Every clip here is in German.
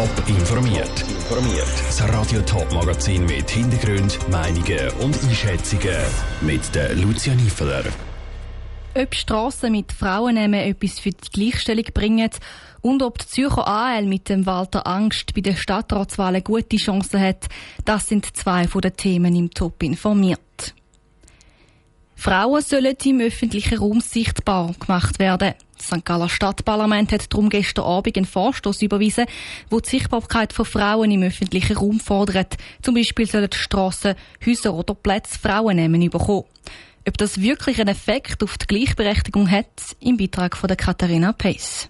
Top informiert. Informiert. Das Radio Top Magazin mit Hintergrund, Meinungen und Einschätzungen mit der Lucia Niefeler. Ob Strassen mit Frauennamen etwas für die Gleichstellung bringen und ob die Zürcher AL mit dem Walter Angst bei den Stadtratswahlen gute Chancen hat, das sind zwei von den Themen im Top informiert. Frauen sollen im öffentlichen Raum sichtbar gemacht werden. Das St. Galler Stadtparlament hat darum gestern Abend einen Vorstoß überwiesen, wo die Sichtbarkeit von Frauen im öffentlichen Raum fordert. Zum Beispiel sollen Strassen, Häuser oder Plätze Frauen nehmen bekommen. Ob das wirklich einen Effekt auf die Gleichberechtigung hat, im Beitrag von der Katharina Pace.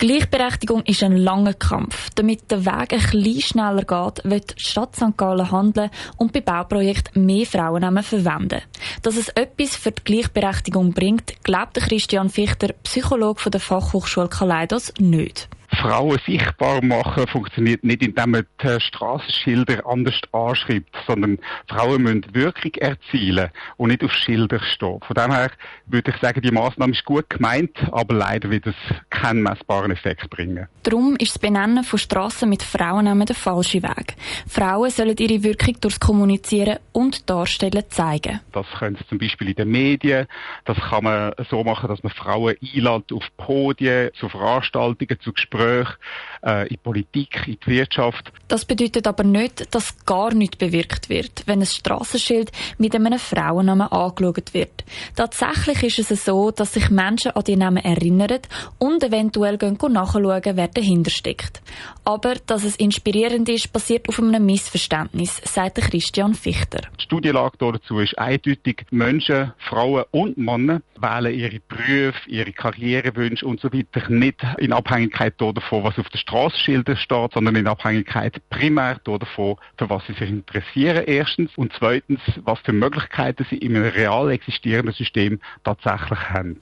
Gleichberechtigung ist ein langer Kampf. Damit der Weg ein bisschen schneller geht, wird die Stadt St. Gallen handeln und bei Bauprojekten mehr Frauennamen verwenden. Dass es etwas für die Gleichberechtigung bringt, glaubt Christian Fichter, Psychologe der Fachhochschule Kaleidos, nicht. Frauen sichtbar machen funktioniert nicht, indem man die Straßenschilder anders anschreibt, sondern Frauen müssen Wirkung erzielen und nicht auf Schilder stehen. Von dem her würde ich sagen, die Maßnahme ist gut gemeint, aber leider wird es keinen messbaren Effekt bringen. Darum ist das Benennen von Strassen mit Frauennamen der falsche Weg. Frauen sollen ihre Wirkung durchs Kommunizieren und Darstellen zeigen. Das können sie zum Beispiel in den Medien. Das kann man so machen, dass man Frauen einlädt auf Podien, zu Veranstaltungen, zu Gesprächen Gespräche äh, in Politik, in die Wirtschaft. Das bedeutet aber nicht, dass gar nichts bewirkt wird, wenn ein Straßenschild mit einem Frauennamen angeschaut wird. Tatsächlich ist es so, dass sich Menschen an die Namen erinnern und eventuell gehen nachschauen, wer dahinter steckt. Aber dass es inspirierend ist, basiert auf einem Missverständnis, sagt Christian Fichter. Die Studienlage dazu ist eindeutig, Menschen, Frauen und Männer wählen ihre Berufe, ihre Karrierewünsche und so weiter nicht in Abhängigkeit davon, was auf den Straßenschildern steht, sondern in Abhängigkeit primär davon, für was sie sich interessieren, erstens, und zweitens, was für Möglichkeiten sie in einem real existierenden System tatsächlich haben.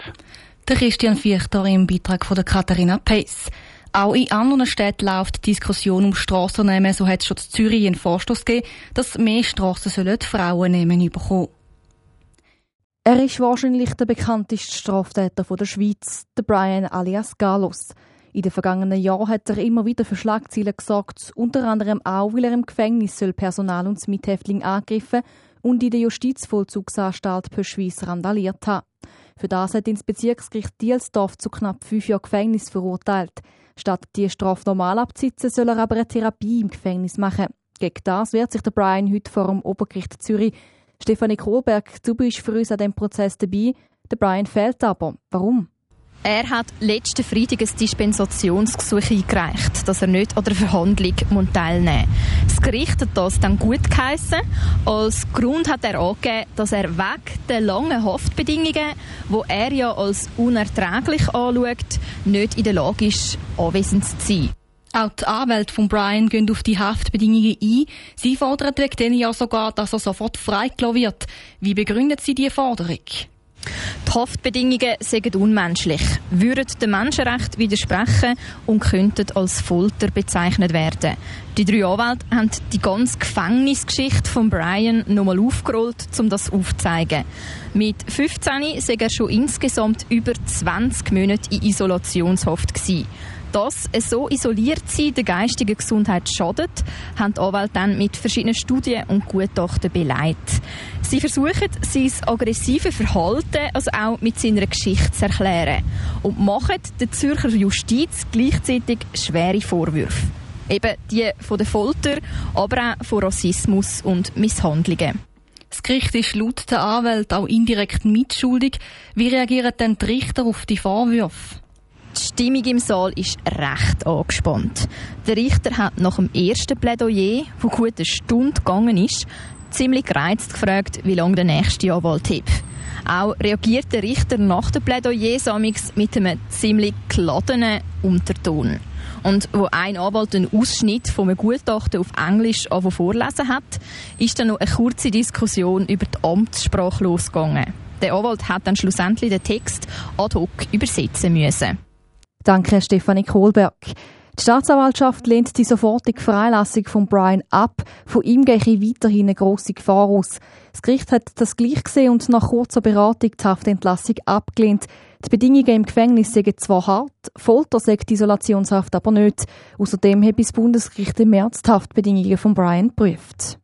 Der Christian Fichter im Beitrag von der Katharina Pace. Auch in anderen Städten läuft die Diskussion um Strassennamen. So hat es schon in Zürich einen Vorstoß gegeben, dass mehr Strassen sollen Frauen nehmen bekommen. Er ist wahrscheinlich der bekannteste Straftäter der Schweiz, der Brian alias Galos. In den vergangenen Jahren hat er immer wieder für Schlagzeilen gesorgt, unter anderem auch, weil er im Gefängnis soll Personal und Mithäftling angegriffen und in der Justizvollzugsanstalt Pöschweiss randaliert hat. Für das hat ihn das Bezirksgericht Dielsdorf zu knapp fünf Jahren Gefängnis verurteilt. Statt die Strafe normal abzusitzen, soll er aber eine Therapie im Gefängnis machen. Gegen das wehrt sich der Brian heute vor dem Obergericht Zürich. Stefanie Kohlberg, du bist für uns an dem Prozess dabei. Der Brian fehlt aber. Warum? Er hat letzten Freitag ein Dispensationsgesuch eingereicht, dass er nicht an der Verhandlung teilnehmen muss. Das Gericht hat das dann gut geheissen. Als Grund hat er angegeben, dass er wegen der langen Haftbedingungen, die er ja als unerträglich anschaut, nicht in der Lage ist, anwesend zu sein. Auch die Anwälte von Brian gehen auf die Haftbedingungen ein. Sie fordern wegen denen ja sogar, dass er sofort freigelassen wird. Wie begründet sie diese Forderung? Haftbedingungen sind unmenschlich, würden dem Menschenrecht widersprechen und könnten als Folter bezeichnet werden. Die drei Anwälte haben die ganze Gefängnisgeschichte von Brian nochmal aufgerollt, um das aufzuzeigen. Mit 15 war er schon insgesamt über 20 Monate in Isolationshaft. Gewesen. Dass so isoliert sein der geistigen Gesundheit schadet, haben die Anwälte dann mit verschiedenen Studien und Gutachten beleidigt. Sie versuchen, sein aggressive Verhalten also auch mit seiner Geschichte zu erklären und machen der Zürcher Justiz gleichzeitig schwere Vorwürfe. Eben die von der Folter, aber auch von Rassismus und Misshandlungen. Das Gericht ist laut der Anwälte auch indirekt mitschuldig. Wie reagieren denn die Richter auf die Vorwürfe? Die Stimmung im Saal ist recht angespannt. Der Richter hat nach dem ersten Plädoyer, wo gut eine Stunde gegangen ist, ziemlich gereizt gefragt, wie lange der nächste Anwalt hat. Auch reagiert der Richter nach dem Plädoyer mit einem ziemlich geladenen Unterton. Und wo ein Anwalt einen Ausschnitt von einem Gutachten auf Englisch vorlesen hat, ist dann noch eine kurze Diskussion über die Amtssprache losgegangen. Der Anwalt hat dann schlussendlich den Text ad hoc übersetzen müssen. Danke, Stefanie Kohlberg. Die Staatsanwaltschaft lehnt die sofortige Freilassung von Brian ab. Von ihm gehe weiterhin eine grosse Gefahr aus. Das Gericht hat das gleich gesehen und nach kurzer Beratung die Haftentlassung abgelehnt. Die Bedingungen im Gefängnis sind zwar hart, Folter sagt die Isolationshaft aber nicht. Außerdem hat das Bundesgericht im März die Haftbedingungen von Brian geprüft.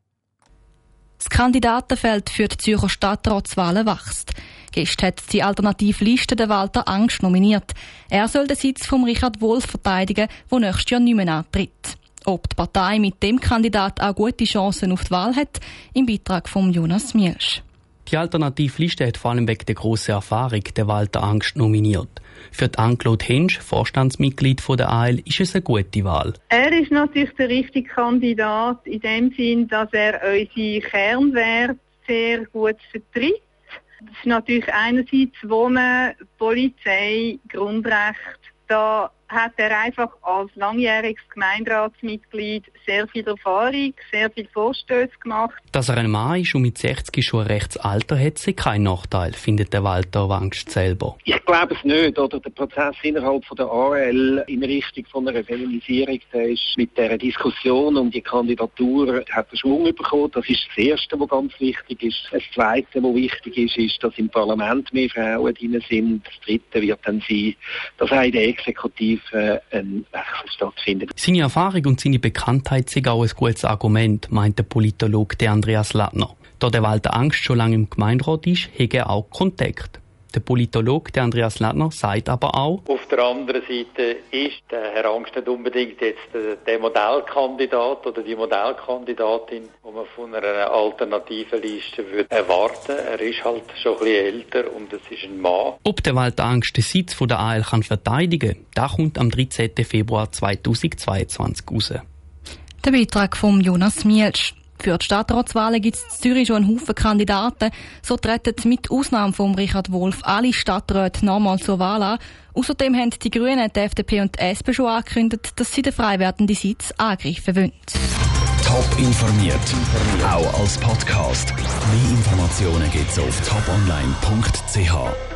Das Kandidatenfeld für die Zürcher Stadtratswahlen wächst. Gestern hat die Alternativliste den Walter Angst nominiert. Er soll den Sitz von Richard Wolf verteidigen, der nächstes Jahr nicht mehr antritt. Ob die Partei mit dem Kandidat auch gute Chancen auf die Wahl hat, im Beitrag von Jonas Mielsch. Die Alternativliste hat vor allem wegen der grossen Erfahrung den Walter Angst nominiert. Für die Anne-Claude Hensch, Vorstandsmitglied von der AL, ist es eine gute Wahl. Er ist natürlich der richtige Kandidat in dem Sinn, dass er unsere Kernwerte sehr gut vertritt. Das ist natürlich einerseits Wohnen, Polizei, Grundrecht. Da hat er einfach als langjähriges Gemeinderatsmitglied sehr viel Erfahrung, sehr viel Vorstöße gemacht. Dass er ein Mann ist und mit 60 schon ein Rechtsalter hat, ist kein Nachteil, findet der Walter Wangst selber. Ich glaube es nicht. Oder der Prozess innerhalb von der AL in Richtung von einer Feminisierung, der ist mit der Diskussion um die Kandidatur hat er Schwung bekommen. Das ist das Erste, was ganz wichtig ist. Das Zweite, was wichtig ist, ist, dass im Parlament mehr Frauen drin sind. Das Dritte wird dann sein, dass auch in der Exekutive äh, ein Wechsel stattfindet. Seine Erfahrung und seine Bekanntheit sind auch ein gutes Argument, meint der Politologe Andreas Lattner. Da der Walter Angst schon lange im Gemeinderat ist, hat er auch Kontakt. Der Politologe Andreas Lattner sagt aber auch, auf der anderen Seite ist der Herr Angst nicht unbedingt jetzt der Modellkandidat oder die Modellkandidatin, die man von einer alternativen Liste würde erwarten. Er ist halt schon ein bisschen älter und es ist ein Mann. Ob der Walter Angst den Sitz von der AL kann verteidigen, das kommt am 13. Februar 2022 raus. Der Beitrag von Jonas Mielsch. Für die Stadtratswahlen gibt es in Zürich schon einen Haufen Kandidaten. So treten mit Ausnahme von Richard Wolf alle Stadträte nochmal zur Wahl an. Außerdem haben die Grünen, die FDP und die SP schon angekündigt, dass sie den frei werdenden Sitz angreifen wollen. Top informiert, auch als Podcast. Mehr Informationen gibt es auf toponline.ch.